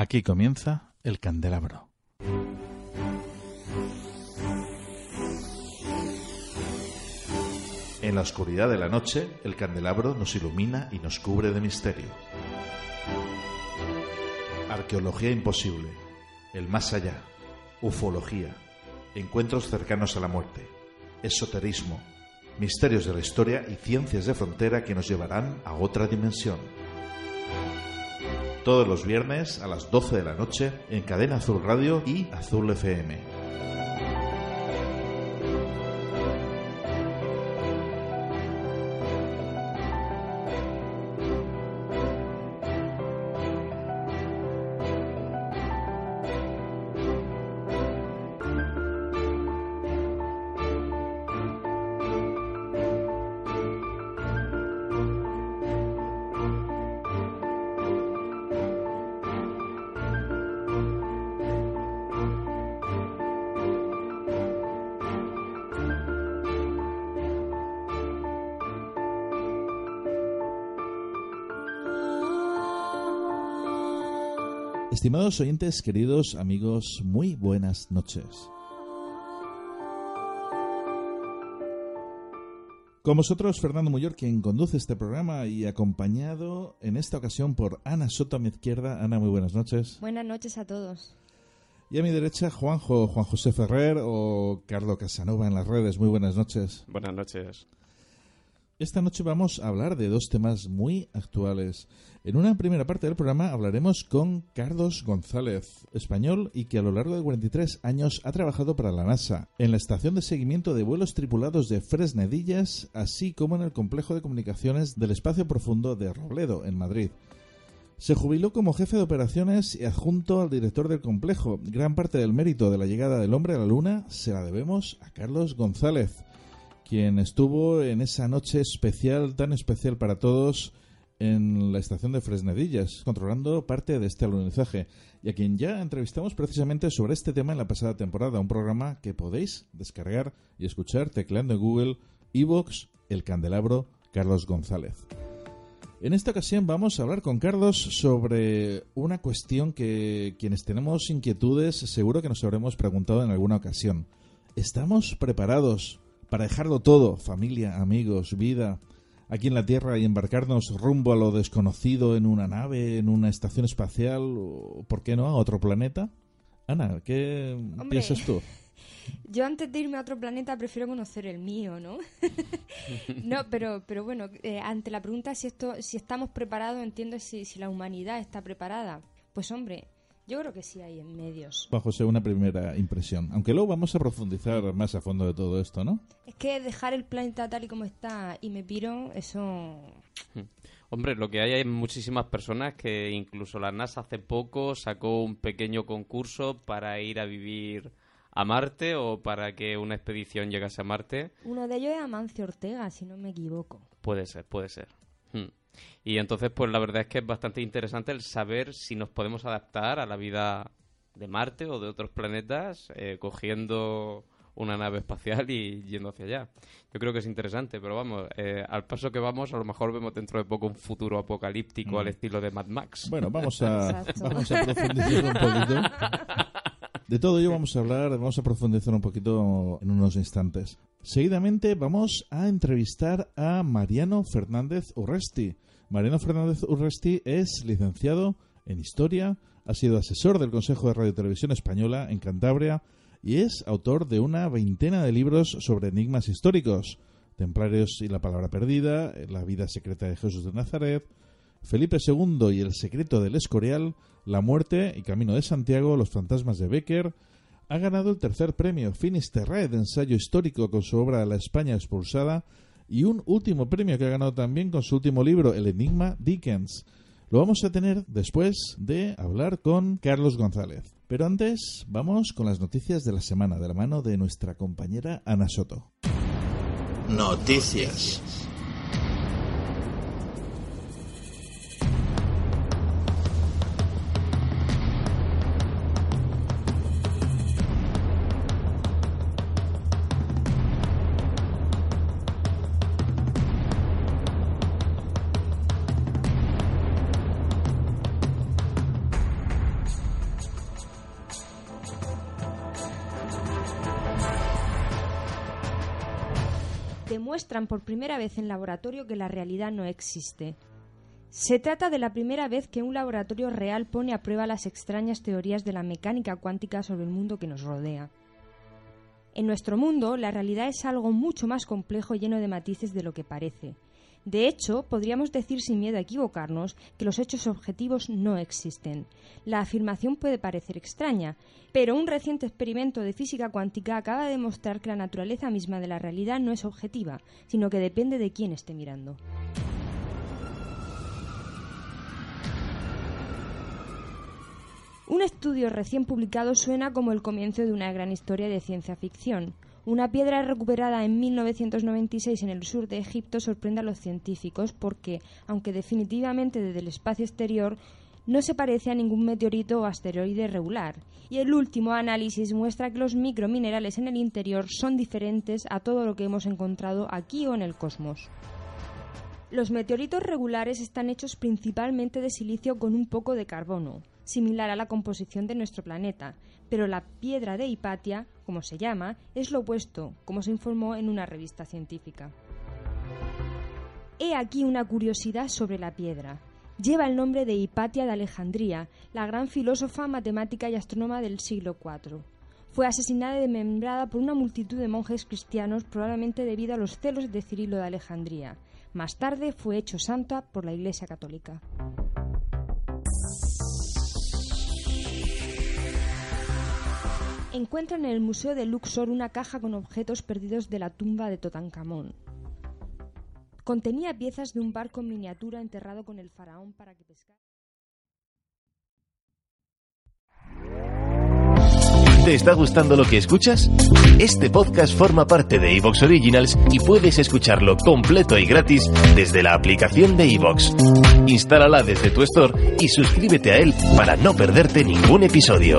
Aquí comienza el candelabro. En la oscuridad de la noche, el candelabro nos ilumina y nos cubre de misterio. Arqueología imposible, el más allá, ufología, encuentros cercanos a la muerte, esoterismo, misterios de la historia y ciencias de frontera que nos llevarán a otra dimensión. Todos los viernes a las 12 de la noche en Cadena Azul Radio y Azul FM. Estimados oyentes, queridos amigos, muy buenas noches. Con vosotros, Fernando Muyor, quien conduce este programa y acompañado en esta ocasión por Ana Soto a mi izquierda. Ana, muy buenas noches. Buenas noches a todos. Y a mi derecha, Juanjo, Juan José Ferrer o Carlos Casanova en las redes. Muy buenas noches. Buenas noches. Esta noche vamos a hablar de dos temas muy actuales. En una primera parte del programa hablaremos con Carlos González, español y que a lo largo de 43 años ha trabajado para la NASA, en la estación de seguimiento de vuelos tripulados de Fresnedillas, así como en el complejo de comunicaciones del espacio profundo de Robledo, en Madrid. Se jubiló como jefe de operaciones y adjunto al director del complejo. Gran parte del mérito de la llegada del hombre a la Luna se la debemos a Carlos González quien estuvo en esa noche especial, tan especial para todos, en la estación de Fresnedillas, controlando parte de este alunizaje, y a quien ya entrevistamos precisamente sobre este tema en la pasada temporada, un programa que podéis descargar y escuchar tecleando en Google Evox El Candelabro Carlos González. En esta ocasión vamos a hablar con Carlos sobre una cuestión que quienes tenemos inquietudes seguro que nos habremos preguntado en alguna ocasión. ¿Estamos preparados para dejarlo todo, familia, amigos, vida, aquí en la Tierra y embarcarnos rumbo a lo desconocido en una nave, en una estación espacial, o, ¿por qué no, a otro planeta? Ana, ¿qué piensas tú? Yo antes de irme a otro planeta prefiero conocer el mío, ¿no? no, pero, pero bueno, eh, ante la pregunta si esto, si estamos preparados, entiendo si, si la humanidad está preparada. Pues hombre, yo creo que sí hay en medios. Bajo José, una primera impresión. Aunque luego vamos a profundizar más a fondo de todo esto, ¿no? Es que dejar el planeta tal y como está y me piro, eso... Hmm. Hombre, lo que hay hay muchísimas personas que incluso la NASA hace poco sacó un pequeño concurso para ir a vivir a Marte o para que una expedición llegase a Marte. Uno de ellos es Amancio Ortega, si no me equivoco. Puede ser, puede ser. Hmm. Y entonces, pues la verdad es que es bastante interesante el saber si nos podemos adaptar a la vida de Marte o de otros planetas eh, cogiendo una nave espacial y yendo hacia allá. Yo creo que es interesante, pero vamos, eh, al paso que vamos, a lo mejor vemos dentro de poco un futuro apocalíptico mm. al estilo de Mad Max. Bueno, vamos a, vamos a profundizar un poquito. De todo ello vamos a hablar, vamos a profundizar un poquito en unos instantes. Seguidamente vamos a entrevistar a Mariano Fernández Urresti. Mariano Fernández Urresti es licenciado en Historia, ha sido asesor del Consejo de Radio y Televisión Española en Cantabria y es autor de una veintena de libros sobre enigmas históricos. Templarios y la palabra perdida, La vida secreta de Jesús de Nazaret, Felipe II y el secreto del Escorial, La muerte y Camino de Santiago, Los fantasmas de Becker, ha ganado el tercer premio Finisterrae de ensayo histórico con su obra La España expulsada y un último premio que ha ganado también con su último libro El Enigma Dickens. lo vamos a tener después de hablar con Carlos González. Pero antes vamos con las noticias de la semana de la mano de nuestra compañera Ana Soto. Noticias. Demuestran por primera vez en laboratorio que la realidad no existe. Se trata de la primera vez que un laboratorio real pone a prueba las extrañas teorías de la mecánica cuántica sobre el mundo que nos rodea. En nuestro mundo, la realidad es algo mucho más complejo y lleno de matices de lo que parece. De hecho, podríamos decir sin miedo a equivocarnos que los hechos objetivos no existen. La afirmación puede parecer extraña, pero un reciente experimento de física cuántica acaba de demostrar que la naturaleza misma de la realidad no es objetiva, sino que depende de quién esté mirando. Un estudio recién publicado suena como el comienzo de una gran historia de ciencia ficción. Una piedra recuperada en 1996 en el sur de Egipto sorprende a los científicos porque, aunque definitivamente desde el espacio exterior, no se parece a ningún meteorito o asteroide regular. Y el último análisis muestra que los microminerales en el interior son diferentes a todo lo que hemos encontrado aquí o en el cosmos. Los meteoritos regulares están hechos principalmente de silicio con un poco de carbono, similar a la composición de nuestro planeta, pero la piedra de Hipatia, como se llama, es lo opuesto, como se informó en una revista científica. He aquí una curiosidad sobre la piedra. Lleva el nombre de Hipatia de Alejandría, la gran filósofa, matemática y astrónoma del siglo IV. Fue asesinada y desmembrada por una multitud de monjes cristianos, probablemente debido a los celos de Cirilo de Alejandría. Más tarde fue hecho santa por la Iglesia Católica. Encuentran en el Museo de Luxor una caja con objetos perdidos de la tumba de Tutankamón. Contenía piezas de un barco en miniatura enterrado con el faraón para que pescara. ¿Te está gustando lo que escuchas? Este podcast forma parte de Evox Originals y puedes escucharlo completo y gratis desde la aplicación de Evox. Instálala desde tu store y suscríbete a él para no perderte ningún episodio.